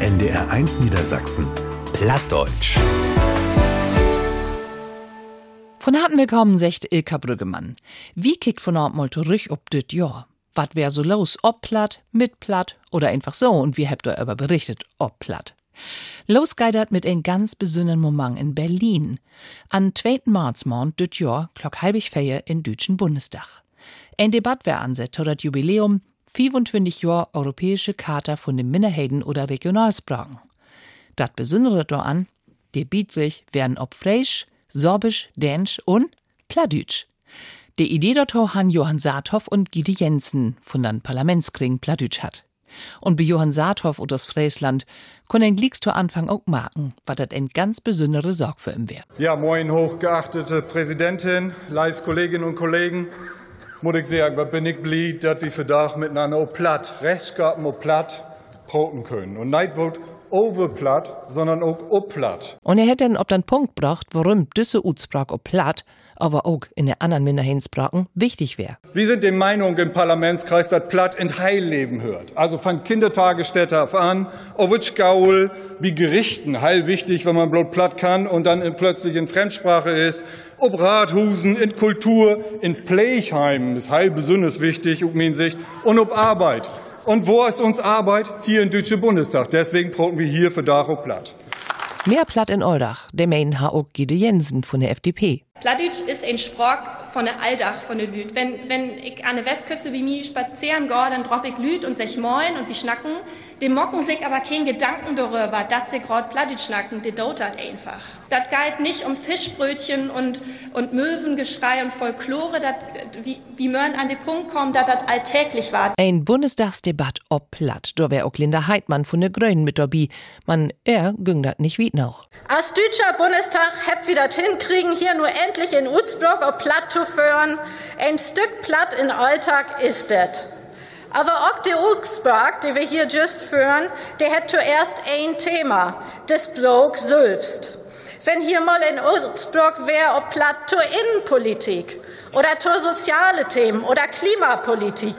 NDR 1 Niedersachsen. Plattdeutsch. Von harten willkommen, secht Ilka Brüggemann. Wie kickt von Ort mal zurück ob dit Jahr? Wat wär so los, ob platt, mit platt oder einfach so und wie habt ihr aber berichtet, ob platt? Losgeidert mit ein ganz besonderen Moment in Berlin. An 2. Marzmond dit Jahr klock halbig Feier in Deutschen Bundestag. Ein Debatt wär ansetzt das Jubiläum 25 Jahre Europäische Charta von den Minderheiten oder Regionalsprachen. Dat Besondere daran, die Bietrich werden ob Fraisch, Sorbisch, Dänisch und Pladütsch. Die Idee dort han Johann Saathoff und Gide Jensen von den Parlamentskring Pladütsch hat. Und bei Johann Saathoff und aus Friesland können ein zu Anfang auch merken, was das ein ganz besondere Sorg für ihn wäre. Ja, moin, hochgeachtete Präsidentin, Live-Kolleginnen und Kollegen muss ich sagen, bin ich blieb, dass wir für Dach miteinander Rechtsgaben auch platt proten können. Und nicht overplatt, sondern auch opplatt. Und er hätte dann ob dann Punkt gebracht, warum diese Utsprach ob platt, aber auch in der anderen Minderheitensprachen wichtig wäre. Wir sind der Meinung im Parlamentskreis, dass platt in Heilleben hört. Also von Kindertagesstätte auf an, Owitschgaul, wie Gerichten, heil wichtig, wenn man bloß platt kann und dann plötzlich in Fremdsprache ist. Ob Rathusen, in Kultur, in Pleichheimen ist heil besonders wichtig, meine Sicht, und ob Arbeit. Und wo ist uns Arbeit? Hier im Deutschen Bundestag. Deswegen brauchen wir hier für Daro platt. Mehr platt in Oldach, der Main auch Gide Jensen von der FDP. Plattdeutsch ist ein Sprach von der Alldach von der Lüd. Wenn, wenn ich an der Westküste wie mir spazieren gehe, dann drop ich Lüd und sech moin und wie schnacken. Die mocken sich aber kein Gedanken darüber, dass sie gerade Plattdeutsch schnacken, die dotat einfach. Das geht nicht um Fischbrötchen und, und Möwengeschrei und Folklore, dat, wie, wie man an den Punkt kommt, dass das alltäglich war. Ein Bundestagsdebatt ob Platt, da wär auch Linda Heidmann von der Grünen mit dabei. Man, er ging dat nicht wie noch. Als deutscher Bundestag habt wir das hinkriegen, hier nur endlich in Utzbrock auf Platt zu führen. Ein Stück Platt in Alltag ist das. Aber auch der Utzbrock, den wir hier just führen, der hat zuerst ein Thema, das Blog selbst. Wenn hier mal in Utzbrock wäre, ob Platt zur Innenpolitik oder zur soziale Themen oder Klimapolitik,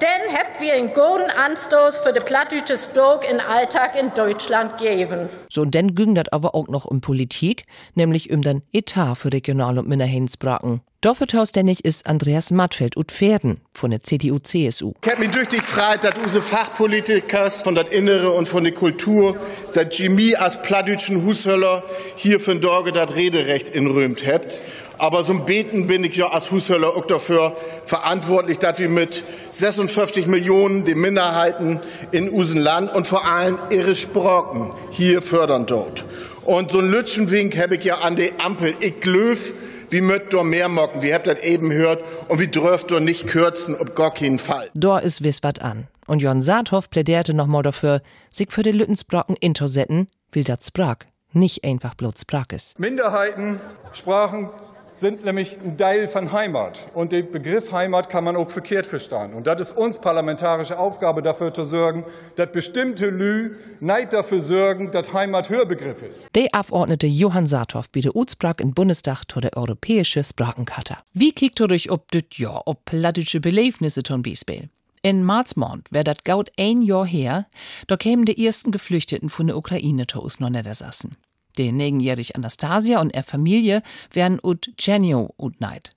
dann habt wir einen guten Anstoß für den plattdeutsche Sprach in Alltag in Deutschland geben. So, und dann ging das aber auch noch um Politik, nämlich um den Etat für Regional- und Minderheitensprachen. Dafür zuständig ist Andreas Mattfeld und Pferden von der CDU-CSU. Ich hab mich durch die Freiheit, dass unsere Fachpolitikers von der Innere und von der Kultur, dass Jimmy als plattdütschen Hushöller hier für Dorge das Rederecht in Römt habt. Aber ein Beten bin ich ja als Hushöller auch dafür verantwortlich, dass wir mit 56 Millionen die Minderheiten in unserem Land und vor allem ihre Sprachen hier fördern dort. Und so ein Lütschenwink habe ich ja an die Ampel. Ich löf, wie möcht do mehr mocken, wie habt das eben hört, und wie dürft ihr nicht kürzen, ob gar keinen Fall. Da ist wiss wat an. Und Jon Saathoff plädierte nochmal dafür, sich für die Lüttensbraken intersetten, will dat Sprach nicht einfach bloß Sprach ist. Minderheiten, Sprachen sind nämlich ein Teil von Heimat. Und den Begriff Heimat kann man auch verkehrt verstehen. Und das ist uns parlamentarische Aufgabe, dafür zu sorgen, dass bestimmte Lü nicht dafür sorgen, dass Heimat Hörbegriff ist. Der Abgeordnete Johann Saathoff bietet Utsprach im Bundestag zu der europäische Sprachenkarte. Wie kickt er durch ob dit ja, ob plattische Belebnisse ton Biesbel? In Marzmond wär dat gaut ein Jahr her, da kämen die ersten Geflüchteten von der Ukraine zu uns noch Niedersassen. Die negenjährige Anastasia und ihre Familie wären ut Czernio ut neid.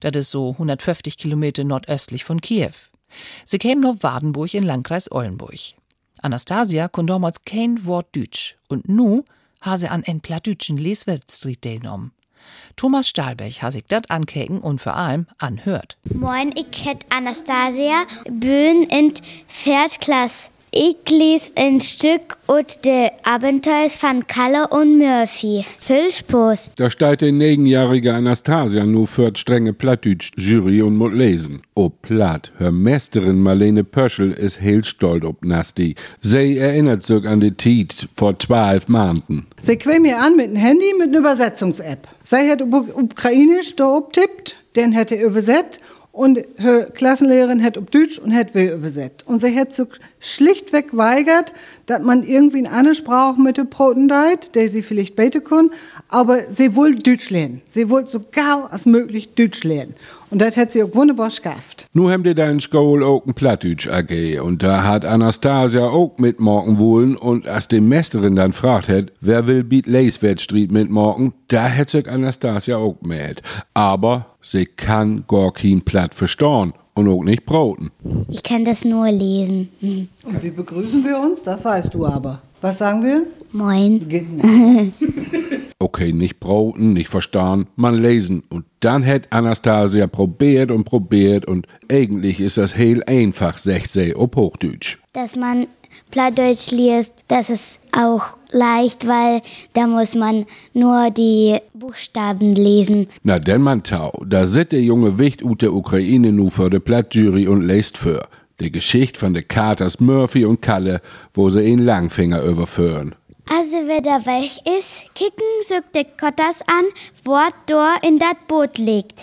Das ist so 150 Kilometer nordöstlich von Kiew. Sie kämen nach Wadenburg in Landkreis Ollenburg. Anastasia kon damals kein Wort Deutsch und nu ha sie an en plattdütschen Leswertstreet genommen. Thomas Stahlberg ha sich dat ankeken und vor allem anhört. Moin, ich hätt Anastasia, bin in Viertklasse. Ich lese ein Stück und de Abenteuers von Kalle und Murphy. Viel Spaß. Da steht die neunjährige Anastasia nur für die strenge Plattdeutsch-Jury und muss lesen. O Platt, Hör Meisterin Marlene Pöschel ist heel stolz ob Nasti. Sie erinnert sich an die Tiet vor zwölf Monaten. Sie quäm mir an mit dem Handy mit einer Übersetzungs-App. Sie hat Ukrainisch da obtippt, den hätte übersetzt und her Klassenlehrerin hat ob Deutsch und hat will übersetzt. Und sie hat so schlichtweg weigert, dass man irgendwie eine Sprache mit den Broten deit, der sie vielleicht beten kann, aber sie will Deutsch lernen. Sie will so gar als möglich Deutsch lernen. Und das hat sie auch wunderbar geschafft. Nu haben die in School auch ein Plattdütsch AG und da hat Anastasia auch mitmorgen wollen und als die Meisterin dann fragt hat, wer will Beat Lacewert Street mitmorgen, da hätt sich Anastasia auch mit. Aber sie kann gar kein Platt verstauen und auch nicht brauten. Ich kann das nur lesen. Und wie begrüßen wir uns? Das weißt du aber. Was sagen wir? Moin. Okay, nicht brauten, nicht verstehen, man lesen. Und dann hat Anastasia probiert und probiert und eigentlich ist das heel einfach, sagt sie auf Hochdeutsch. Dass man Plattdeutsch liest, das ist auch leicht, weil da muss man nur die Buchstaben lesen. Na denn man tau, da sit der junge Wicht ut der Ukraine nu vor der Plattjury und lest für. Die Geschichte von de Katers Murphy und Kalle, wo sie ihn Langfinger überführen. Also wer da weg ist, kicken sögt de Kotters an, wort dor in dat Boot liegt.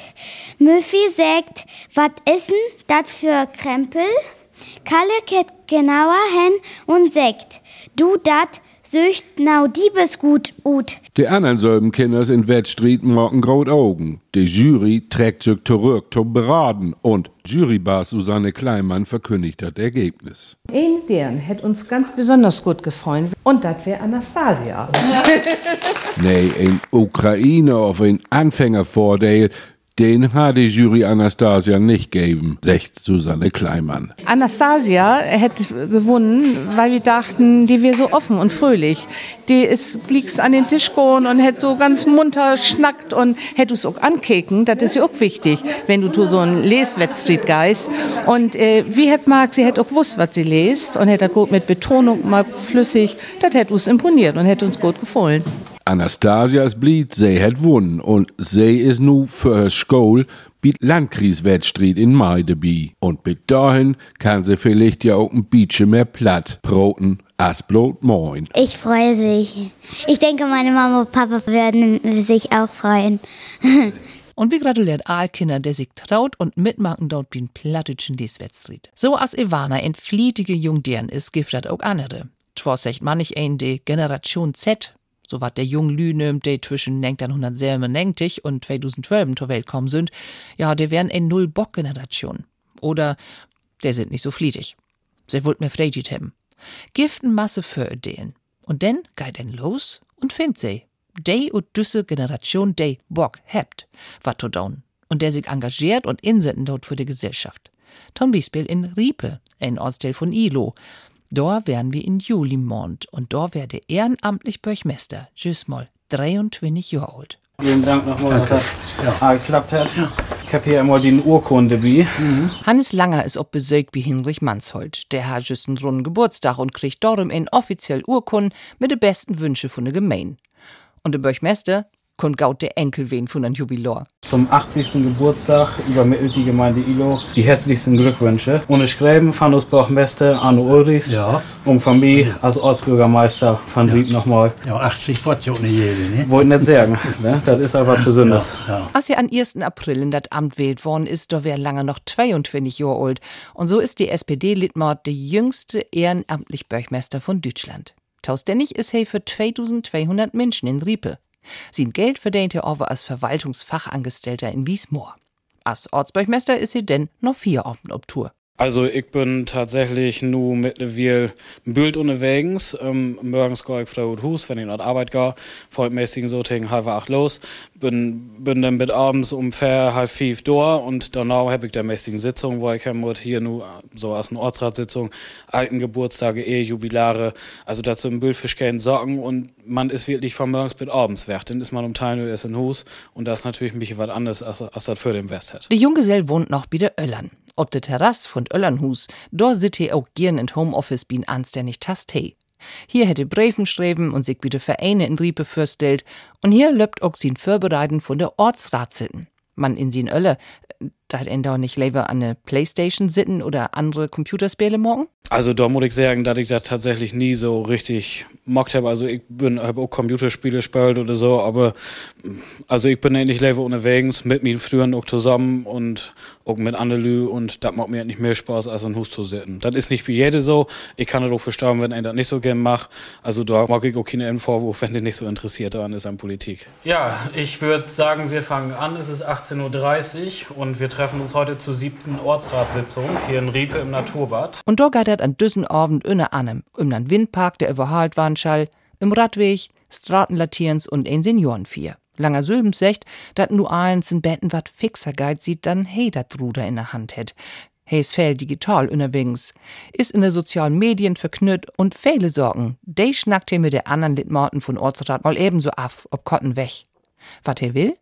Murphy sagt, wat isen dat für Krempel? Kalle geht genauer hin und sagt, du dat söcht nau Diebesgut ut. Die anderen selben Kinders in Wettstreet morgen graut Augen. Die Jury trägt sich zurück zum Beraten und Jurybar Susanne Kleinmann verkündigt das Ergebnis. Ein deren hätte uns ganz besonders gut gefallen und das wäre Anastasia. Nee, ein Ukrainer auf ein Anfängervordeel, den hat die Jury Anastasia nicht geben, sagt Susanne Kleinmann. Anastasia hätte gewonnen, weil wir dachten, die wäre so offen und fröhlich. Die ist liegst an den Tisch gegangen und hätte so ganz munter schnackt und hätte es auch ankeken. Das ist ja auch wichtig, wenn du so ein Leswettstreet geist. Und äh, wie hätte mag, sie hätte auch gewusst, was sie lest und hätte gut mit Betonung mal flüssig. Das hätte uns imponiert und hätte uns gut gefallen. Anastasia ist blieb, sie hat wonnen und sie ist nu für School bit Landkrieswettstreet in Mai dabei. Und bis dahin kann sie vielleicht ja auch ein bisschen mehr platt broten as blot moin. Ich freue mich. Ich denke, meine Mama und Papa werden sich auch freuen. Und wir gratuliert Aalkinder, der sich traut und mitmachen dort bin plattitschen Dieswettstreet. So as Ivana ein flietige Jungdern ist, gibt dat auch andere. Twas secht manch ein de Generation Z, so wat der jung Lüne, de zwischen 1997 und 2012 zur Welt kommen sind, ja, der wären ein Null-Bock-Generation. Oder der sind nicht so flietig. Sie wollt mir fragit haben. Giften Masse für Ideen. Und denn geht denn los und findt sie. De und düsse Generation de Bock hebt, wat to down. Und der sich engagiert und insetten dort für die Gesellschaft. Tom Biesbiel in Riepe, ein Ortsteil von Ilo. Da wären wir in Julimond und da wär der ehrenamtlich Bürgermeister, Gismol, 23 Jahre alt. Vielen Dank nochmal, dass das ja. geklappt hat. Ich habe hier einmal die Urkunde bei. Hannes Langer ist ob besögt wie Hinrich Manshold. Der hat just einen runden Geburtstag und kriegt darum in offiziell Urkunden mit den besten Wünsche von der Gemein. Und der Bürgermeister kommt gaut der Enkel wen von einem Jubilor. Zum 80. Geburtstag übermittelt die Gemeinde Ilo die herzlichsten Glückwünsche. Ohne Schreiben von uns Bauchmeister Arno Ulrichs Ja. und von mir als Ortsbürgermeister von Ried nochmal. Ja, 80 wird ja nicht jede, ne? Wollte nicht sagen, ne? das ist einfach besonders. Ja. Als er am 1. April in das Amt wählt worden ist, da wär Langer noch 22 Jahre alt. Und so ist die SPD-Litmord der jüngste ehrenamtlich Bürgermeister von Deutschland. Tausendlich ist er für 2200 Menschen in Riepe. Sein Geld verdient er aber als Verwaltungsfachangestellter in Wiesmoor. Als Ortsbürgermeister ist er denn noch vier Abend ob Tour. Also ich bin tatsächlich nur mittlerweile Bild unterwegs. Ähm, morgens gehe ich früh Haus, wenn ich nach Arbeit gehe. Folgmäßig so gegen halb acht los. Bin, bin dann bis abends um vier, halb fünf da und danach habe ich der mäßigen Sitzung, wo ich muss, hier nur so als eine Ortsratssitzung, alten Geburtstage, Ehe, Jubilare, also dazu ein Bild für Schäden sorgen und man ist wirklich von morgens bis abends weg. Dann ist man um Teil erst in Haus und das ist natürlich ein bisschen was anderes, als, als das für den West hat. Der Junggesell wohnt noch bei der Öllern. Ob der Terrass von Öllernhus, da sit he auch gern in Homeoffice bin anständig tast he. Hier hätte Breven schreiben und sich wieder Vereine in Riepe fürstelt und hier löbt auch sin Vorbereiten von der Ortsrat sitten. Man in sin Ölle, da hat en da nicht lieber an ne Playstation sitten oder andere Computerspiele morgen? Also da muss ich sagen, dass ich das tatsächlich nie so richtig mockt habe. Also ich bin habe auch Computerspiele gespielt oder so, aber also ich bin eigentlich lieber unterwegs mit mir früher auch zusammen und auch mit Annelü und das macht mir nicht mehr Spaß als ein Hus zu sitzen. Das ist nicht wie jede so. Ich kann das auch verstehen, wenn er das nicht so gern macht. Also da mag ich auch keine Vorwurf, wenn der nicht so interessiert daran ist an Politik. Ja, ich würde sagen, wir fangen an. Es ist 18.30 Uhr und wir treffen uns heute zur siebten Ortsratssitzung hier in Riepe im Naturbad. Und da geht an düssen Abend inne annem, im den Windpark, der überhalt Warnschall, im Radweg, Stratenlatierens und ein Seniorenvier. Langer Sülben secht, dat nu eins in Betten wat fixer geit sieht, dann hey dat Ruder in der Hand hätt. He's viel digital unterwegs, ist in den sozialen Medien verknüpft und viele Sorgen. De schnackt he mit der anderen Litmorten von Ortsrat mal ebenso af, ob Kotten weg. Wat he will?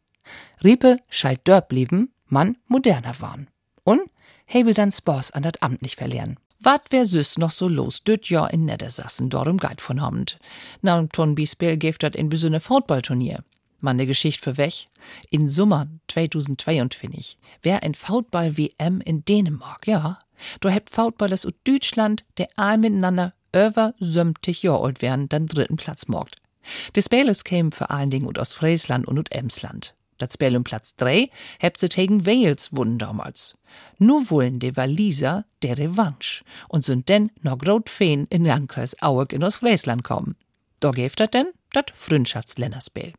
Riepe schalt dörp blieben, man moderner waren. Und he will dann Sposs an dat Amt nicht verlieren. Wat wär süß noch so los, düt ja in Niedersassen, dorem Guide von Abend. Na, und ton Bispel geft dat in besonne Footballturnier. Man ne Geschichte für weg. In Sommer 2022 wär ein Foutball-WM in Dänemark, ja. Du hebt Foutballers aus Deutschland, der all miteinander über 70 Jahre alt wären, dann dritten Platz morgt. Die Spieles kämen vor allen Dingen aus Friesland und aus Emsland. Das Spiel um Platz 3 hebt sie gegen Wales wunnen damals. Nu wollen die Waliser der Revanche und sind denn noch grot Feen in Landkreis Auerk in Ostfriesland kommen. Da geft dat denn dat Freundschaftsländerspiel.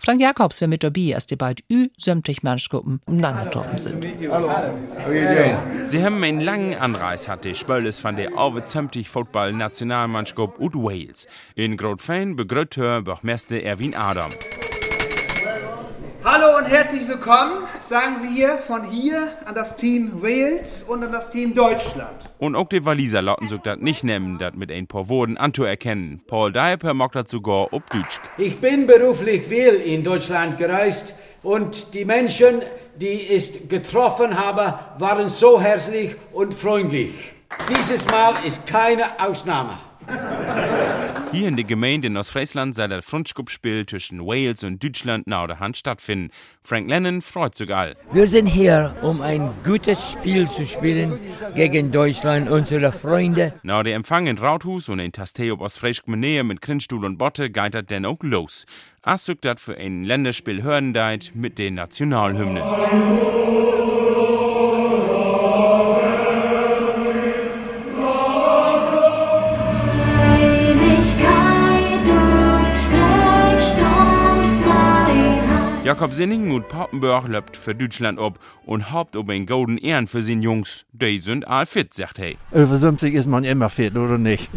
Frank Jakobs wär mit dabei, als die beiden ü sämtlich Mannschgruppen umeinander getroffen sind. Sie haben einen langen Anreis hatte Spöles von der aufzämtig Football Nationalmannschaft ut Wales. In Grotfein begrüßt Bürgermeister Erwin Adam. Hallo und herzlich willkommen, sagen wir von hier an das Team Wales und an das Team Deutschland. Und auch die Waliser lauten sich das nicht nehmen, das mit ein paar Worten anzuerkennen. Paul Deiper mag das sogar ob Deutsch. Ich bin beruflich viel in Deutschland gereist und die Menschen, die ich getroffen habe, waren so herzlich und freundlich. Dieses Mal ist keine Ausnahme. Hier in der Gemeinde in Ostfriesland soll das Freundschaftsspiel zwischen Wales und Deutschland nach der Hand stattfinden. Frank Lennon freut sich all. Wir sind hier, um ein gutes Spiel zu spielen gegen Deutschland, unsere Freunde. Nach dem Empfang in Rathus und in Tasteo Ostfriesk Nähe mit Grinstuhl und Botte geht das dann auch los. Sich das für ein Länderspiel hören deit mit den Nationalhymnen. Jakob Sinning und Papenburg löpt für Deutschland ab und haupt ob ein golden Ehren für seine Jungs. Die sind all fit, sagt er. Über 50 ist man immer fit, oder nicht?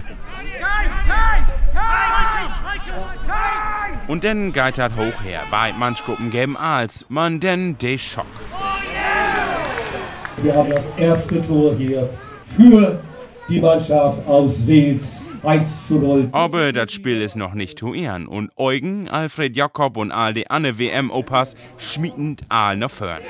Und dann geht das hoch her. Bei Mannschgruppen geben als man denn de Schock. Wir haben das erste Tor hier für die Mannschaft aus Wales 1 zu 0. Aber das Spiel ist noch nicht zu ehren und Eugen, Alfred Jakob und all die Anne WM-Opas schmiedend all noch fern.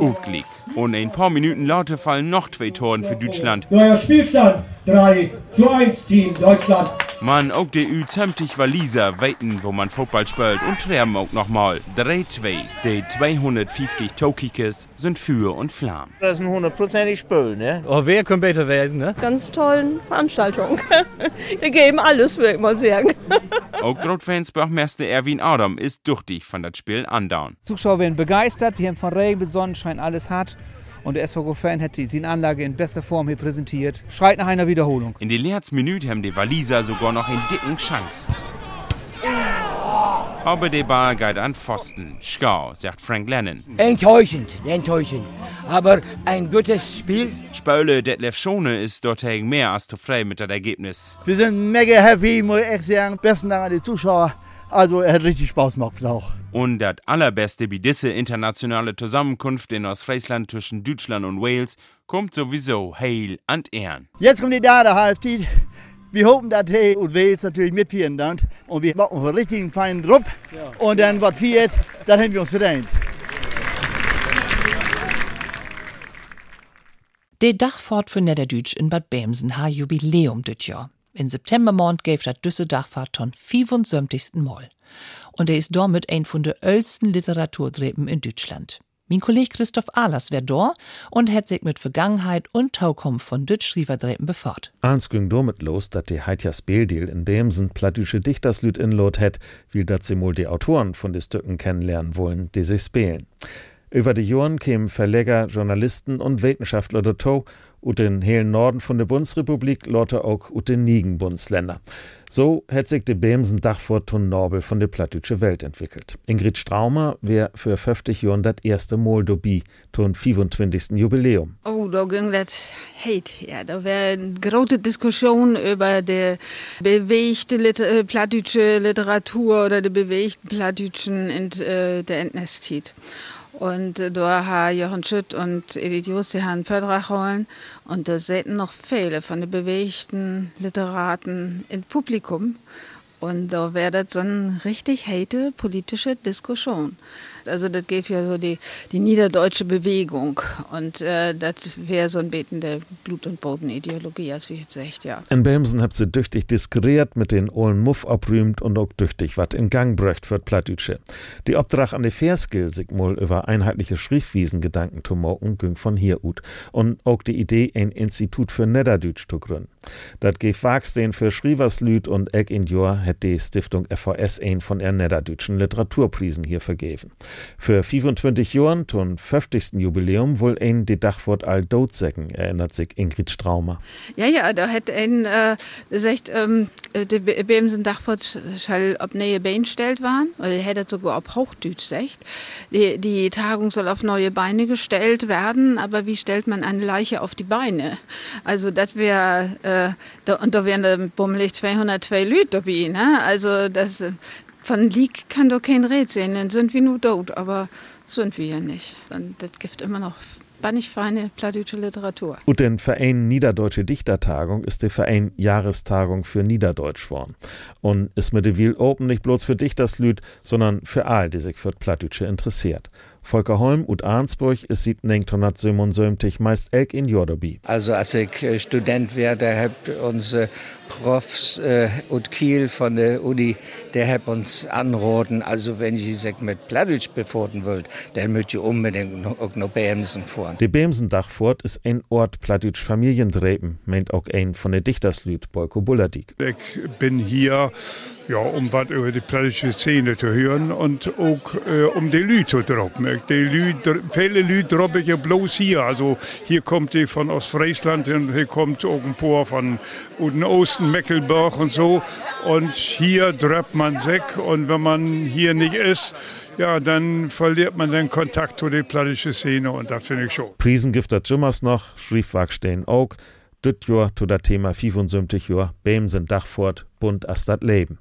Utglick. Und in ein paar Minuten laute fallen noch zwei Toren für Deutschland. Neuer Spielstand 3 zu 1 Team Deutschland. Man auch die Ü-zämtig Waliser weiten, wo man Fußball spielt und träumen auch nochmal. 3-2. Die 250 Tokikes sind für und Flamm. Das ist ein hundertprozentig Spiel, ne? Oh, wer könnte besser werden, ne? Ganz tollen Veranstaltung. Wir geben alles, würde ich mal sagen. auch Grotfans Bürgermeister Erwin Adam ist duchtig von das Spiel andauern. Zuschauer werden begeistert, wir haben von Regen bis Sonnenschein alles hart. Und der SVG-Fan hat die Anlage in bester Form hier präsentiert. Schreit nach einer Wiederholung. In der letzten Minute haben die Waliser sogar noch einen dicken Chance. Aber der Ball geht an Pfosten. Schau, sagt Frank Lennon. Enttäuschend, enttäuschend. Aber ein gutes Spiel. Spöle Detlef Schone ist dort mehr als zufrieden mit dem Ergebnis. Wir sind mega happy, muss ich echt sagen. Besten Dank an die Zuschauer. Also, er hat richtig Spaß gemacht, auch. Und das allerbeste wie diese internationale Zusammenkunft in Ostfriesland zwischen Deutschland und Wales kommt sowieso heil an Ehren. Jetzt kommt die Dada Halbzeit. Wir hoffen, dass Hey und Wales natürlich mitführen dann. Und wir machen einen richtigen feinen Druck. Ja. Und dann, was viert, dann haben wir uns verdient. Der Dachfahrt für Niederdütsch in Bad Bämsen ha Jubiläum dit Jahr. In September Mond gäf dat düsse Dachfahrt ton 75. Mal. Und er ist damit ein von der ältesten Literaturdreben in Deutschland. Mein Kollege Christoph Ahlers wär da und hat sich mit Vergangenheit und Taukum von Dütsch-Schrieverdreben befort. Ans ging damit los, dass die heitja Speeldeal in Bemsen plattdüsche Dichterslüd inlot hat, wie dat sie wohl die Autoren von den Stücken kennenlernen wollen, die sie spielen. Über die Jahren kämen Verleger, Journalisten und Wissenschaftler dazu und den hellen Norden von der Bundesrepublik lotte auch ut den Nigen-Bundesländer. So hat sich de Bemsen Dachfort von Norbel von der plattdeutsche Welt entwickelt. Ingrid Straumer wär für 50 Jahren das erste Mal dabei, zum 25. Jubiläum. Oh, da ging das heit her. Da wäre eine große Diskussion über die bewegte Liter äh, plattdeutsche Literatur oder die bewegten plattdeutschen in äh, der Entnestit. Und äh, da haben Jochen Schütt und Edith Just die einen Vertrag holen. Und da säten noch viele von den bewegten Literaten im Publikum. Und da wäre das so eine richtig hate politische Diskussion. Also das gäbe ja so die, die niederdeutsche Bewegung. Und äh, das wäre so ein Beten der Blut- und Bodenideologie, als wie jetzt echt, ja. In Bemsen habt sie tüchtig diskret mit den Ohlen Muff abrühmt und auch tüchtig wat in Gang bröcht für Plattdütsche. Die Obdrach an die Verskill sich mal über einheitliche Schriftwiesen Gedanken zu moken, ging von hier ut. Und auch die Idee, ein Institut für Niederdütsch zu gründen. Dat gef Wagsten für Schrieverslüd und Egg in Jor hat die Stiftung FVS ein von der Niederdütschen Literaturprisen hier vergeben. Für 25 Jahren zum 50. Jubiläum wohl ein die Dachwort all Dotsäcken, erinnert sich Ingrid Straumer. Ja, ja, da hat ein äh, gesagt, ähm, die Bemsen Dachwort soll auf neue Beine gestellt waren, oder er hätte sogar auf Hochdeutsch gesagt. Die, die Tagung soll auf neue Beine gestellt werden, aber wie stellt man eine Leiche auf die Beine? Also das wäre, äh, da, und da wären bummelig 202 Leute dabei, ne? Also das, von Leak kann doch kein Red sehen, dann sind wir nur tot, aber sind wir ja nicht. Und das gibt immer noch bannig feine plattdeutsche Literatur. Und den Verein Niederdeutsche Dichtertagung ist der Verein Jahrestagung für Niederdeutsch worden. Und ist mit der Wiel Open nicht bloß für Dichterslüd, sondern für all, die sich für Plattdeutsche interessiert. Volker Holm und Arnsburg ist sieht 1977 meist elk in Jordobi. Also als ich äh, Student werde, hab unsere Profs äh, und Kiel von der Uni, der hab uns anroten, also wenn ich sich mit Plattdeutsch befoten wollt, dann müsst ihr unbedingt noch, auch noch Bämsen fahren. Die Bämsendachfurt ist ein Ort Plattdeutsch Familiendreben, meint auch ein von der Dichterslüd Boyko Bulladik. Ich bin hier ja, um was über die plattdeutsche Szene zu hören und auch äh, um die Lü zu droppen. Die Lü, viele Lü droppe ich ja bloß hier. Also hier kommt die von Ostfriesland und hier kommt auch ein paar von Uden Osten, Mecklenburg und so. Und hier droppt man sich und wenn man hier nicht ist, ja, dann verliert man den Kontakt zu der plattdeutschen Szene und das finde ich schon. Prisengifter Jimmers noch, schrieb Wagstein auch, düt Jahr zu das Thema 75 Jahr, Bäm sind Dachfort, bunt as Leben.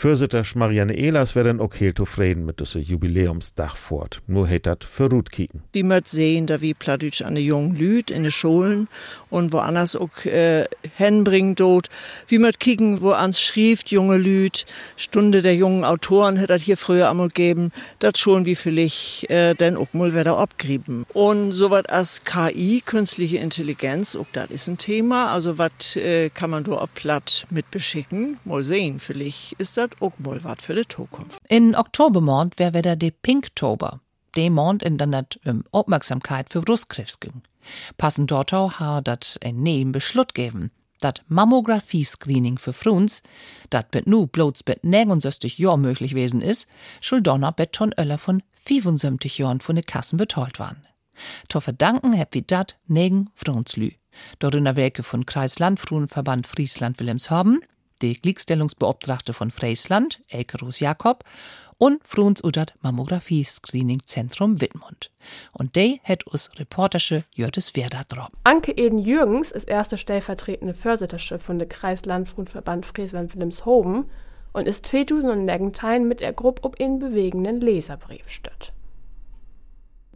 Fürsitter Marianne Ehlers werden auch heel zufrieden mit diesem Jubiläumsdach fort. Nur hätt dat für Ruth kicken. Wie möt sehen, da wie Plattdeutsch an de jungen Lüd in de Schulen und woanders auch äh, hinbringen dort. Wie möt kicken, wo ans schrieft junge Lüd, Stunde der jungen Autoren hätt dat hier früher einmal geben, dat schon wie vielleicht äh, denn auch mal wieder abgrieben. Und so wat als KI, künstliche Intelligenz, auch das ist ein Thema. Also wat äh, kann man da auch platt mit beschicken? Mal sehen, vielleicht ist das mal wat für die Zukunft. In Oktobermond wär wieder de Pinktober. De Mond in dann dat um Aufmerksamkeit für Brustkrebs ging. Passend dort ha dat ein neuen Beschluss geben. Dat Mammographie-Screening für Fruns, dat bet nu bloß bet 69 Jahr möglich gewesen is, schul donner bet ton Öller von 75 Jahren von de Kassen betalt waren. To verdanken heb wie dat negen Frunslü. Dorina Werke von Kreislandfruenverband Friesland-Wilhelmshaben, die Gleichstellungsbeobtrachte von Friesland, Elke Jakob, und Fruns Udat Mammographie-Screening-Zentrum Wittmund. Und de het us Reportersche Jörtes Werder drop. Anke Eden Jürgens ist erste stellvertretende Vorsittersche von der Kreislandfrunverband Friesland-Wilhelmshoven und ist 2019 mit der Gruppe ob in bewegenden Leserbrief stött.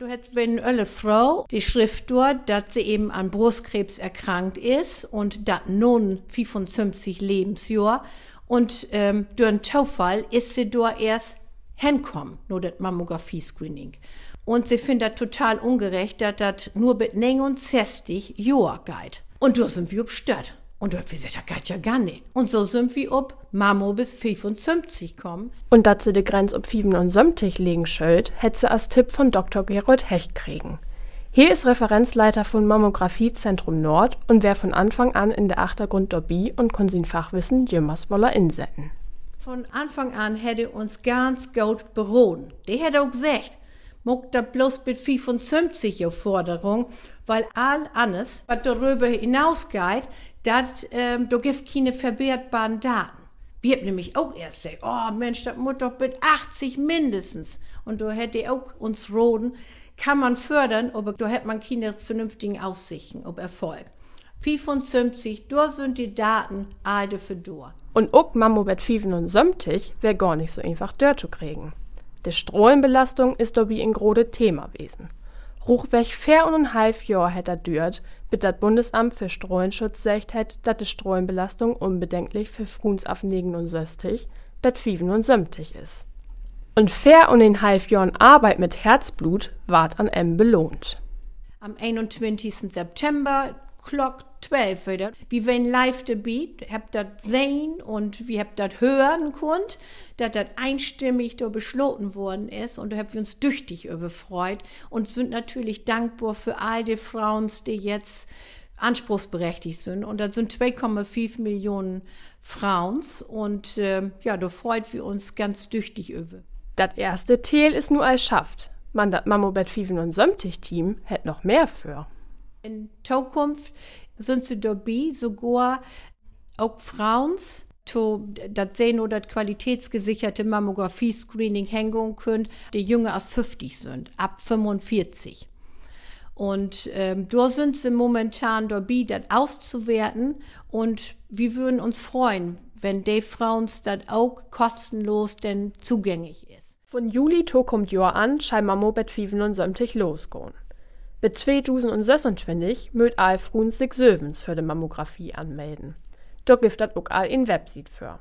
Du hättest, wenn eine Frau die Schrift dort, dass sie eben an Brustkrebs erkrankt ist und dat nun 55 Lebensjahr und ähm, durch einen Zufall ist sie dort erst hinkommen, nur das Mammographie-Screening. Und sie findet das total ungerecht, dass das nur mit 69 Jahr geht. Und da sind wir obstört. Und da haben wir gesagt, das geht ja gar nicht. Und so sind wir ob Mammo bis 55 kommen. Und dass sie die Grenze ob 75 legen schuld, hätte sie als Tipp von Dr. Gerold Hecht kriegen. Hier ist Referenzleiter von Mammographie-Zentrum Nord und wer von Anfang an in der Achtergrund Dobby und kann sein Fachwissen jümmers woller insetten. Von Anfang an hätte uns ganz gut berohen. Der hätte auch gesagt, muck da bloß mit 25 Forderung, weil all alles, was darüber hinausgeht, dat, ähm, da gibt keine verwertbaren Daten. Wir haben nämlich auch erst gesagt, oh Mensch, das muss doch mit 80 mindestens. Und da hätte auch uns roden, kann man fördern, aber da hätte man keine vernünftigen Aussichten ob Erfolg. 55, da sind die Daten alle für da. Und auch Mammo bet 75 wäre gar nicht so einfach dort zu kriegen. Die Strahlenbelastung ist dabei ein großes Thema gewesen. Ruchweg vier und ein halb Jahr hätte er dürt, bis das Bundesamt für Strahlenschutz sagt hat, dass die Strahlenbelastung unbedenklich für Fruns auf 69, bet 75 ist. Und vier und ein halb Jahren Arbeit mit Herzblut ward an M belohnt. Am 21. September Clock 12 wieder. Wie wenn live dabei, habt das sehen und wir habt das hören konnt, dass das einstimmig da beschlossen worden ist und da haben wir uns tüchtig überfreut und sind natürlich dankbar für all die Frauen, die jetzt anspruchsberechtigt sind. Und das sind 2,5 Millionen Frauen und äh, ja, da freut wir uns ganz tüchtig über. Das erste Teil ist nur als schafft. Man das Mammobet 75 Team hätte noch mehr für. In Zukunft sind sie dabei, sogar auch Frauen, to das sehen oder das qualitätsgesicherte Mammographie-Screening hängen können, die jünger als 50 sind, ab 45. Und ähm, da sind sie momentan dabei, das auszuwerten. Und wir würden uns freuen, wenn die Frauen das auch kostenlos denn zugänglich ist. Von Juli to kommt Jahr an, scheint Mammobet 75 losgehen. Bis 2026 mögt all Frun sich Sövens für die Mammographie anmelden. Dort gibt das auch all in Website für.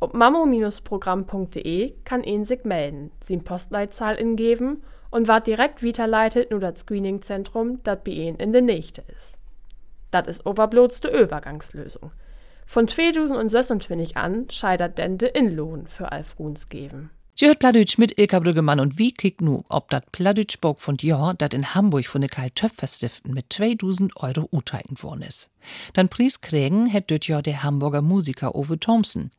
Ob mammo-programm.de kann ihn sich melden, sin Postleitzahl ingeben und ward direkt weiterleitet nur das Screeningzentrum, das bei ihnen in der Nächte ist. Das ist overbloß die Übergangslösung. Von 2026 an scheitert denn de Inlohn für Alfruns geben. Sie hört Pladütsch mit Ilka Brüggemann und wie kickt nu, ob dat Pladütschburg von Dior, dat in Hamburg von de Karl Töpfer Stiften mit 2000 Euro uteigen worden is. Dann Pries kriegen hätt dort ja der Hamburger Musiker Ove Thompson.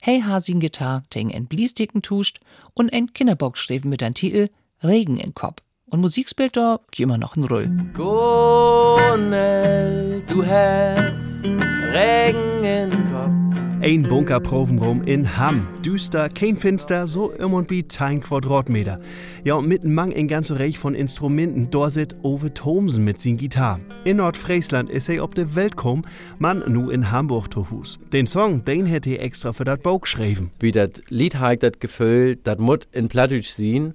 Hey Hasin Gitarre, ting en Bliesticken tuscht und ein Kinderbock schrieben mit ein Titel Regen in Kopf. Und Musikspielt da immer noch ein Rull. Gonel, du hast Regen in Kopf. Ein Bunkerprovenraum in Hamm. Düster, kein Finster, so im und wie 10 Quadratmeter. Ja, und mitten mang ein ganze Reich von Instrumenten. Da sit Ove Thomsen mit sin Gitarre. In Nordfriesland ist er ob de Welt kom, man nu in Hamburg to Hus. Den Song, den hätte er extra für dat Bauch geschrieben. Wie dat Lied hat dat Gefühl, dat mut in Plattdeutsch sehen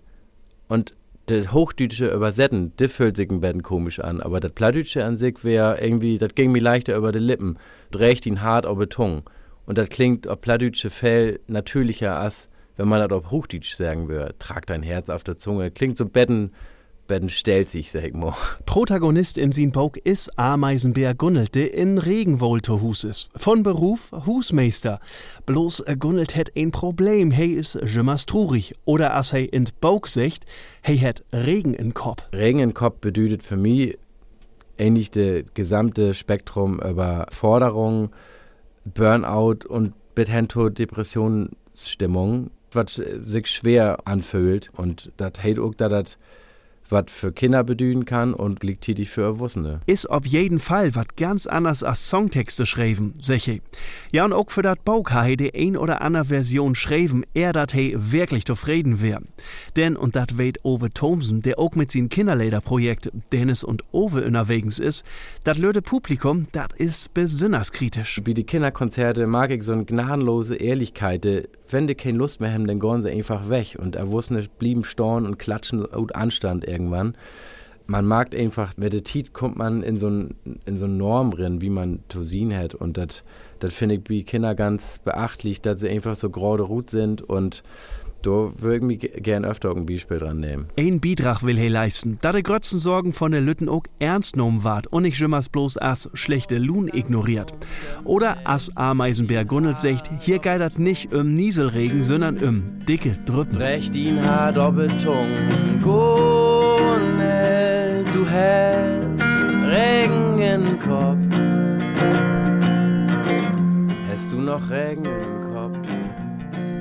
und das Hochdeutsche übersetzen, das fühlt sich ein bisschen komisch an. Aber das Plattdeutsche an sich wäre irgendwie, das ging mir leichter über die Lippen. Dreht ihn hart auf die Tongue. Und das klingt auf plattdeutsche Fell natürlicher als wenn man das auf Hochdeutsch sagen würde. Trag dein Herz auf der Zunge. Klingt so betten, betten stellt sich, sag mal. Protagonist in sin Bauch ist Ameisenbär Gunnelt, der in Regenwohl Hus ist. Von Beruf Husmeister. Bloß äh, Gunnelt hat ein Problem. Hey is jemals trurig. Oder as hey in Bauch secht, hey hat Regen in Kopf. Regen in Kopf bedeutet für mich ähnlich das gesamte Spektrum über Forderungen, Burnout und bis hin zur Depressionsstimmung, was sich schwer anfühlt. Und das heißt auch, das was für Kinder bedühen kann und gleichzeitig für Erwachsene. Ist auf jeden Fall was ganz anders als Songtexte schreiben, seche. Ja, und auch für dat Bauch ha die ein oder andere Version schreiben, er dat he wirklich zufrieden wär. Denn, und dat weht Ove Thomsen, der auch mit sin Kinderlederprojekt Dennis und Ove unterwegs ist, dat löde Publikum, dat ist besonders kritisch. Wie die Kinderkonzerte mag ich so eine gnadenlose Ehrlichkeit, wenn die keine Lust mehr haben, dann gehen sie einfach weg. Und Erwachsene blieben storn und klatschen und Anstand irgendwann. Man mag einfach, mit der Tiet kommt man in so ein, in so eine Norm drin, wie man sehen hat. Und das finde ich wie Kinder ganz beachtlich, dass sie einfach so gerade Rut sind und da würde ich mich gern öfter ein Beispiel dran nehmen. Ein Beitrag will er leisten, da die grötzten Sorgen von der Lütten auch ernst genommen ward und nicht immer bloß als schlechte Lohn ignoriert. Oder als Ameisenbär Gunnelt sagt, hier das nicht um Nieselregen, sondern um dicke Drüppen. Recht ihn hat Doppeltung, Gunnel, du hast Regen im Kopf. Hast du noch Regen im?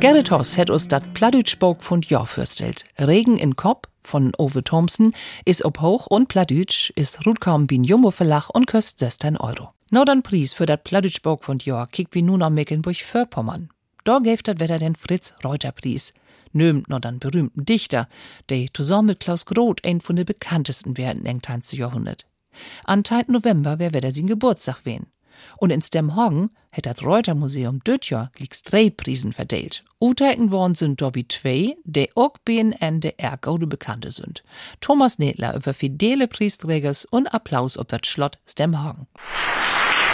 Gerrit Hoss hat uns dat Pladütschbog von Jahr fürstelt. Regen in Kopp von Ove Thompson ist ob hoch und Pladütsch ist rutkaum bin Jumbo Verlach und köst 16 Euro. Nordern Preis für dat Pladütschbog von Jahr kickt wie nun am Mecklenburg-Vorpommern. Da gäft dat Wetter den Fritz Reuter Preis. Nömt noch den berühmten Dichter, der zusammen mit Klaus Groth ein von den bekanntesten werden im 20. Jahrhundert. An 3. November wär wieder sein Geburtstag wehen. Und in Stemhagen hat das Reuter-Museum Dötjar gleich drei Prisen verteilt. Uteiken worden sind Dobby zwei, der auch BNN der Ergaude Bekannte sind. Thomas Nedler über fidele Priesträgers und Applaus ob das Schlott Stemhagen.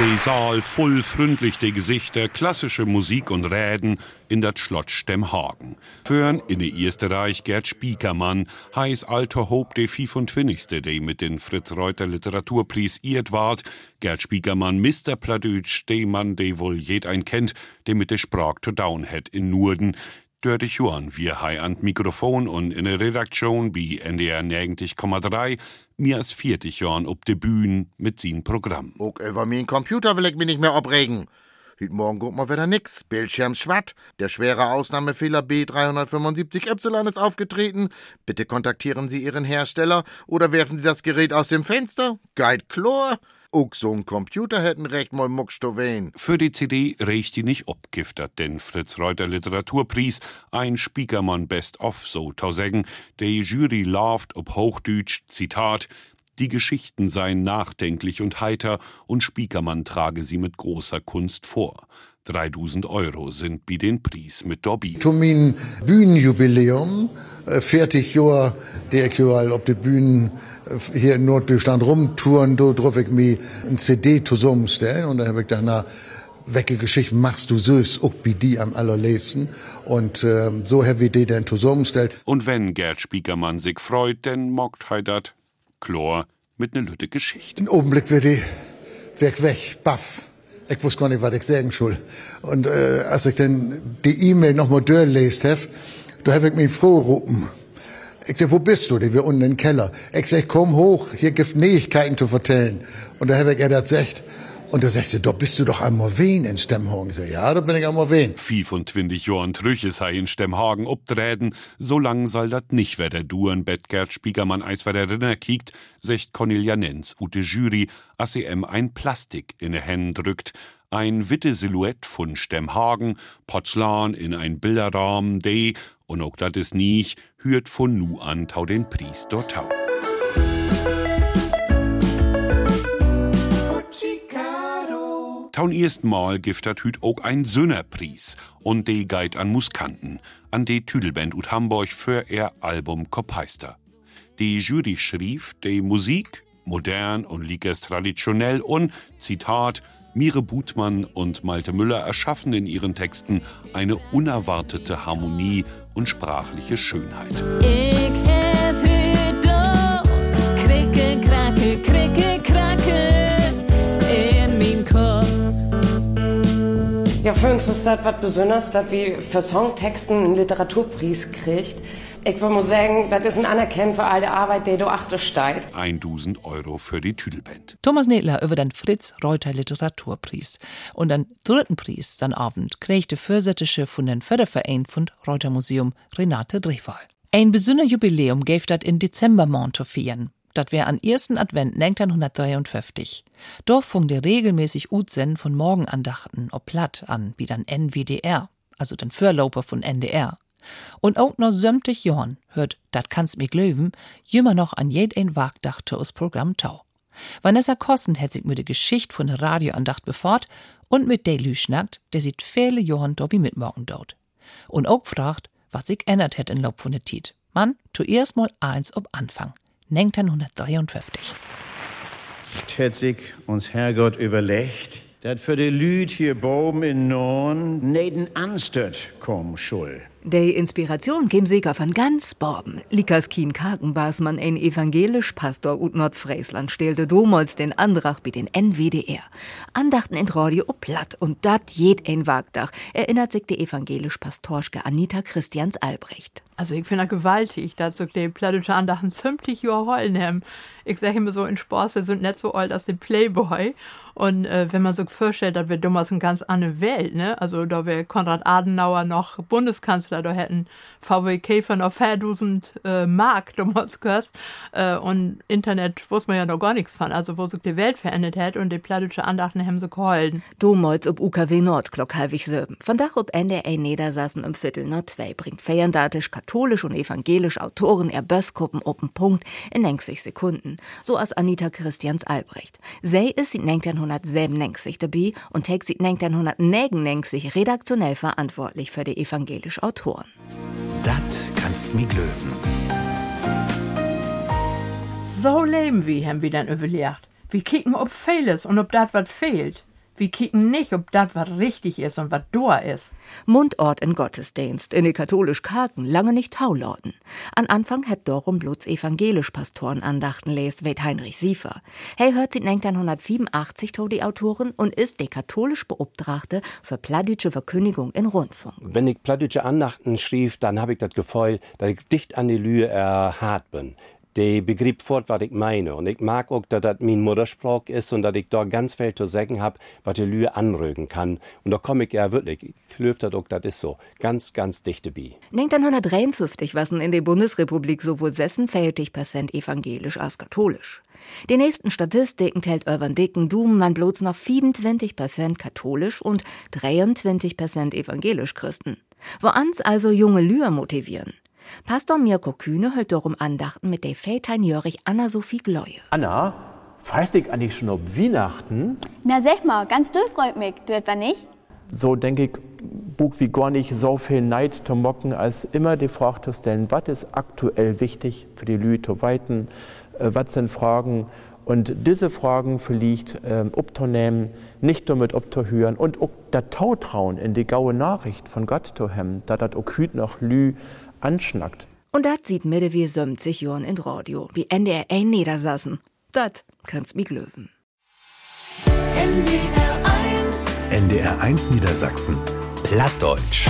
Die Saal voll freundlich die Gesichter, klassische Musik und Reden in dat Schlott Stemmhagen. Führen in die erste Reich Gerd Spiekermann, heiß alter Hob de 25. de mit den Fritz Reuter Literaturpreis iert ward. Gerd Spiekermann, Mr. Pladütsch, de Mann, de wohl jed ein kennt, de mit de Sprach to down het in Nurden, Dördig Johann, wir hei an Mikrofon und in der Redaktion bi NDR 90,3 mir als 40 Jahren ob de Bühn mit sin Programm. Auch über mein Computer will ich mich nicht mehr abregen. Heute Morgen guckt mal wieder nix. Bildschirm schwatt. Der schwere Ausnahmefehler B375Y ist aufgetreten. Bitte kontaktieren Sie Ihren Hersteller oder werfen Sie das Gerät aus dem Fenster. Guide Chlor. Auch so ein Computer hätten recht mal muckstowen. Für die CD reicht die nicht obgiftert, denn Fritz Reuter Literaturpreis, ein Spiekermann Best of, so tausägen, die Jury lauft ob Hochdeutsch, Zitat, die Geschichten seien nachdenklich und heiter und Spiekermann trage sie mit großer Kunst vor. 3000 Euro sind wie den Preis mit Dobby. Zu mein Bühnenjubiläum, äh, 40 Jahre, der ich überall auf der Bühne äh, hier in Norddeutschland rumtouren, da drauf ich mir ein CD zusammenstellen und dann habe ich danach welche Geschichten machst du süß, auch wie die am allerletzten. Und ähm, so habe ich die dann zusammengestellt. Und wenn Gerd Spiekermann sich freut, dann mockt dat Chlor mit ne Lütte Geschichte. Ein Augenblick wird die weg, weg, baff. Ich wusste gar nicht, was ich sagen soll. Und äh, als ich dann die E-Mail nochmal durchgelesen habe, da habe ich mich froh rufen. Ich sag, wo bist du? Die wir unten im Keller. Ich sag, komm hoch, hier gibt Neuigkeiten zu vertellen. Und da habe ich er das gesagt. Und da sagt sie, da bist du doch am Morwen in Stemmhagen. Ja, da bin ich am Morwen. 25 Jahren Trüche sei in Stemmhagen obtreten, so lang soll dat nicht wer der Duren Bett Gerd Spiegermann eis wer der Rinner kiekt, secht Cornelia Nenz, ute Jury, em ein Plastik in de Händen drückt, ein witte Silhouette von Stemmhagen, Porzellan in ein Bilderrahmen, de, und auch dat is nicht, hürt von nu an tau den Priest dort tau. Taun ersten Mal giftet hüt auch ein Sünnerpries und de geit an Muskanten, an de Tüdelband ut Hamburg für ihr Album Kopeister. Die Jury schrieb, de Musik, modern und liegt traditionell und, Zitat, Mire Butmann und Malte Müller erschaffen in ihren Texten eine unerwartete Harmonie und sprachliche Schönheit. Ich hüt bloß Kricke, Kracke, Kricke, Kracke in meinem Kopf. Ja, für uns ist das was Besonderes, dass wir für Songtexten einen Literaturpreis kriegt. Ich mal sagen, das ist ein Anerkennen für all die Arbeit, die du achter steigt. 1000 Euro für die Tüdelband. Thomas Nedler über den Fritz Reuter Literaturpreis. Und den dritten Preis, dann Abend, kriegte Vorsättische von den Förderverein von Reuter Museum Renate Drehfall. Ein besonderes Jubiläum gäf dat in Dezember Monto feiern. Dat wär an ersten Advent 1953. Dort fung der regelmäßig Utsenden von Morgenandachten ob Platt an, wie dann NWDR, also den Vorlauper von NDR. Und auch noch sämtlich Jorn hört Dat kannst mir glöwen, jümmer noch an jed ein Wagdachte aus Programm Tau. Vanessa Kossen hat sich mit der Geschichte von der Radioandacht befort und mit Delü schnackt, der sieht viele Johann Dobby mitmorgen dort. Und auch fragt, was sich ändert hätt in Laub von der Tiet. Man, zuerst mal eins ob Anfang. 1953. hat sich uns Herrgott überlegt, dass für die Lüd hier oben in Norden neden Anstört kommen soll. Die Inspiration käm sicher von ganz Borben. Likas Kien Kakenbasmann, ein evangelisch Pastor ut Nordfriesland, stellte damals den Andrach bei den NWDR. Andachten in Radio ob platt und dat jed ein Wagdach, erinnert sich die evangelisch Pastorschke Anita Christians Albrecht. Also ich finde das gewaltig, dass so die plattdeutsche Andachten ziemlich heulen haben. Ich sage immer so in sie sind nicht so alt als die Playboy. Und äh, wenn man sich vorstellt, dass wir damals eine ganz andere Welt, ne? Also da wir Konrad Adenauer noch Bundeskanzler, da hätten VW Käfer noch 4000 äh, Mark damals gehört. Äh, und Internet wusste man ja noch gar nichts von. Also wo sich die Welt verändert hat und die plattische Andachten haben sie geholfen. Domolz ob UKW Nordglock halbig söben. Von Dach ob NDR Niedersassen im Viertel Nord 2 bringt feierdatisch katholisch und evangelisch Autoren er Bösskuppen open Punkt in 90 Sekunden. So als Anita Christians Albrecht. Sie ist sie 1997 dabei und trägt sie 1999 redaktionell verantwortlich für die evangelische Autoren. Dat kannst mi glöwen. So leben wir, haben wir dann überlegt. Wir kicken, ob fehles und ob das was fehlt. Wir kicken nicht, ob das was richtig ist und was da ist. Mundort in Gottesdienst, in die katholisch Karken, lange nicht Taulauten. An Anfang hat darum bloß evangelisch Pastoren Andachten lest, weht Heinrich Siefer. Hey hört sie 1985 to die Autorin und ist die katholisch Beobtrachte für pladütsche Verkündigung in Rundfunk. Wenn ich pladütsche Andachten schrieb, dann habe ich das Gefühl, dass ich dicht an die Lühe erhart bin. Die begrieb fort, was ich meine. Und ich mag auch, dass das mein Muttersprach ist und dass ich da ganz viel zu sagen habe, was die Lühe anrügen kann. Und da komme ich ja wirklich, ich löf das auch, das ist so, ganz, ganz dichte bei. 1953 waren in der Bundesrepublik sowohl 56% evangelisch als katholisch. Die nächsten Statistiken tellt Urban Dicken Doom man bloß noch 27% katholisch und 23% evangelisch Christen. Wo ans also junge Lüher motivieren. Pastor Mirko Kühne hält darum Andachten mit der Väterin Jörg Anna-Sophie Gleue. Anna, freust dich eigentlich schon ob Weihnachten? Na sag mal, ganz du freut mich, du etwa nicht? So denke ich, Bug wie gar nicht so viel Neid zu mocken, als immer die Frage zu stellen, was ist aktuell wichtig für die Leute zu weiten, äh, was sind Fragen und diese Fragen vielleicht ähm, abzunehmen, nicht damit abzuhören und auch das Tautrauen in die gaue Nachricht von Gott zu haben, da das auch hüt noch Lü anschnackt. Und dat sieht mir wie 70 Jahren in Radio, wie NDR ein Niedersassen. Dat kannst mich löwen. NDR 1 NDR 1 Niedersachsen. Plattdeutsch.